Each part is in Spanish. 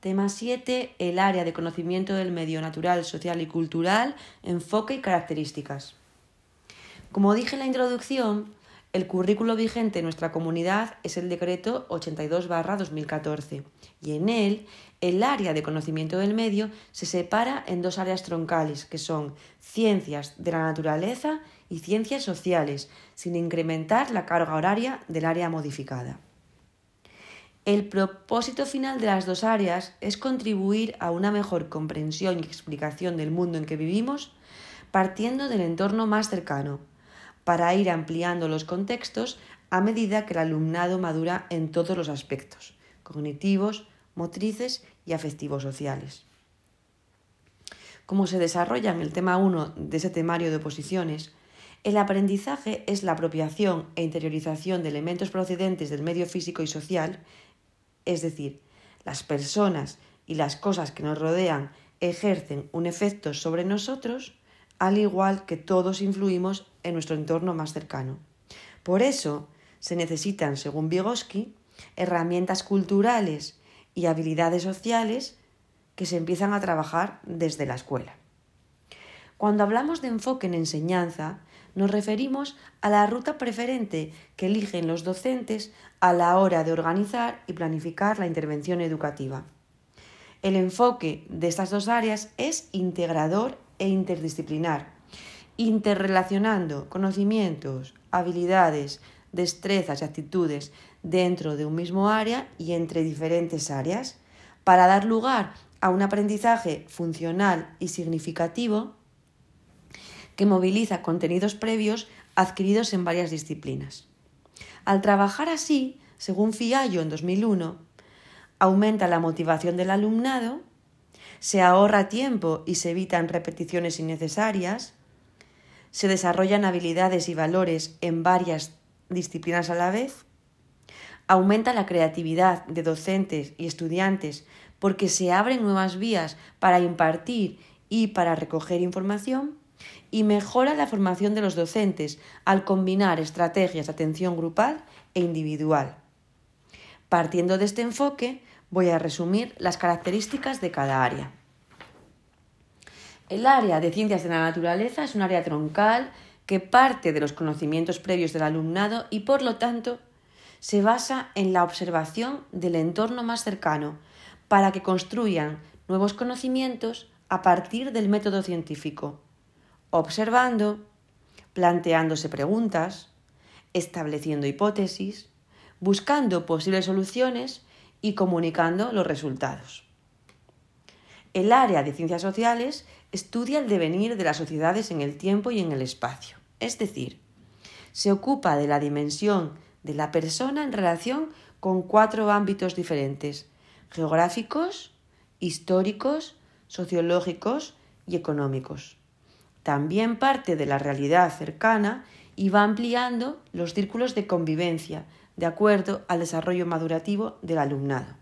Tema 7. El área de conocimiento del medio natural, social y cultural, enfoque y características. Como dije en la introducción, el currículo vigente en nuestra comunidad es el decreto 82-2014 y en él el área de conocimiento del medio se separa en dos áreas troncales que son ciencias de la naturaleza y ciencias sociales, sin incrementar la carga horaria del área modificada. El propósito final de las dos áreas es contribuir a una mejor comprensión y explicación del mundo en que vivimos partiendo del entorno más cercano, para ir ampliando los contextos a medida que el alumnado madura en todos los aspectos, cognitivos, motrices y afectivos sociales. Como se desarrolla en el tema 1 de ese temario de oposiciones, el aprendizaje es la apropiación e interiorización de elementos procedentes del medio físico y social, es decir, las personas y las cosas que nos rodean ejercen un efecto sobre nosotros, al igual que todos influimos en nuestro entorno más cercano. Por eso se necesitan, según Vygotsky, herramientas culturales y habilidades sociales que se empiezan a trabajar desde la escuela. Cuando hablamos de enfoque en enseñanza, nos referimos a la ruta preferente que eligen los docentes a la hora de organizar y planificar la intervención educativa. El enfoque de estas dos áreas es integrador e interdisciplinar, interrelacionando conocimientos, habilidades, destrezas y actitudes dentro de un mismo área y entre diferentes áreas, para dar lugar a un aprendizaje funcional y significativo que moviliza contenidos previos adquiridos en varias disciplinas. Al trabajar así, según Fiallo en 2001, aumenta la motivación del alumnado se ahorra tiempo y se evitan repeticiones innecesarias, se desarrollan habilidades y valores en varias disciplinas a la vez, aumenta la creatividad de docentes y estudiantes porque se abren nuevas vías para impartir y para recoger información, y mejora la formación de los docentes al combinar estrategias de atención grupal e individual. Partiendo de este enfoque, Voy a resumir las características de cada área. El área de ciencias de la naturaleza es un área troncal que parte de los conocimientos previos del alumnado y por lo tanto se basa en la observación del entorno más cercano para que construyan nuevos conocimientos a partir del método científico, observando, planteándose preguntas, estableciendo hipótesis, buscando posibles soluciones y comunicando los resultados. El área de ciencias sociales estudia el devenir de las sociedades en el tiempo y en el espacio, es decir, se ocupa de la dimensión de la persona en relación con cuatro ámbitos diferentes, geográficos, históricos, sociológicos y económicos. También parte de la realidad cercana y va ampliando los círculos de convivencia de acuerdo al desarrollo madurativo del alumnado.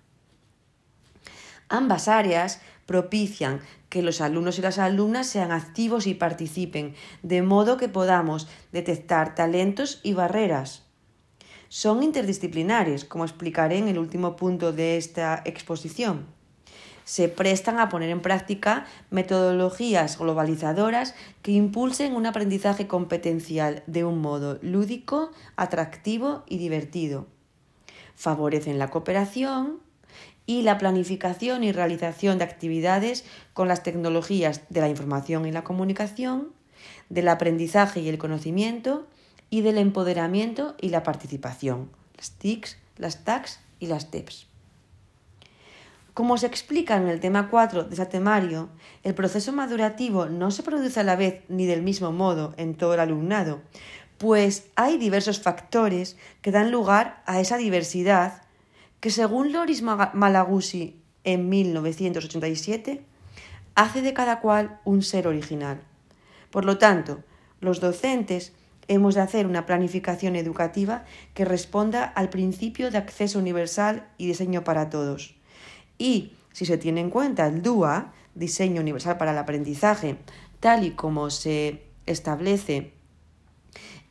Ambas áreas propician que los alumnos y las alumnas sean activos y participen, de modo que podamos detectar talentos y barreras. Son interdisciplinares, como explicaré en el último punto de esta exposición se prestan a poner en práctica metodologías globalizadoras que impulsen un aprendizaje competencial de un modo lúdico, atractivo y divertido. Favorecen la cooperación y la planificación y realización de actividades con las tecnologías de la información y la comunicación, del aprendizaje y el conocimiento y del empoderamiento y la participación, las TICs, las TACs y las TEPS. Como se explica en el tema 4 de ese temario, el proceso madurativo no se produce a la vez ni del mismo modo en todo el alumnado, pues hay diversos factores que dan lugar a esa diversidad que, según Loris Malaguzzi en 1987, hace de cada cual un ser original. Por lo tanto, los docentes hemos de hacer una planificación educativa que responda al principio de acceso universal y diseño para todos y si se tiene en cuenta el DUA, Diseño Universal para el Aprendizaje, tal y como se establece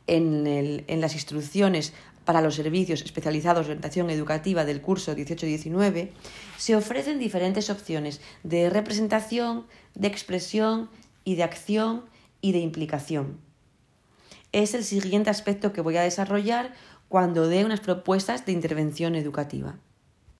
en, las instrucciones para los servicios especializados de orientación educativa del curso 18-19, se ofrecen diferentes opciones de representación, de expresión y de acción y de implicación. Es el siguiente aspecto que voy a desarrollar cuando dé unas propuestas de intervención educativa.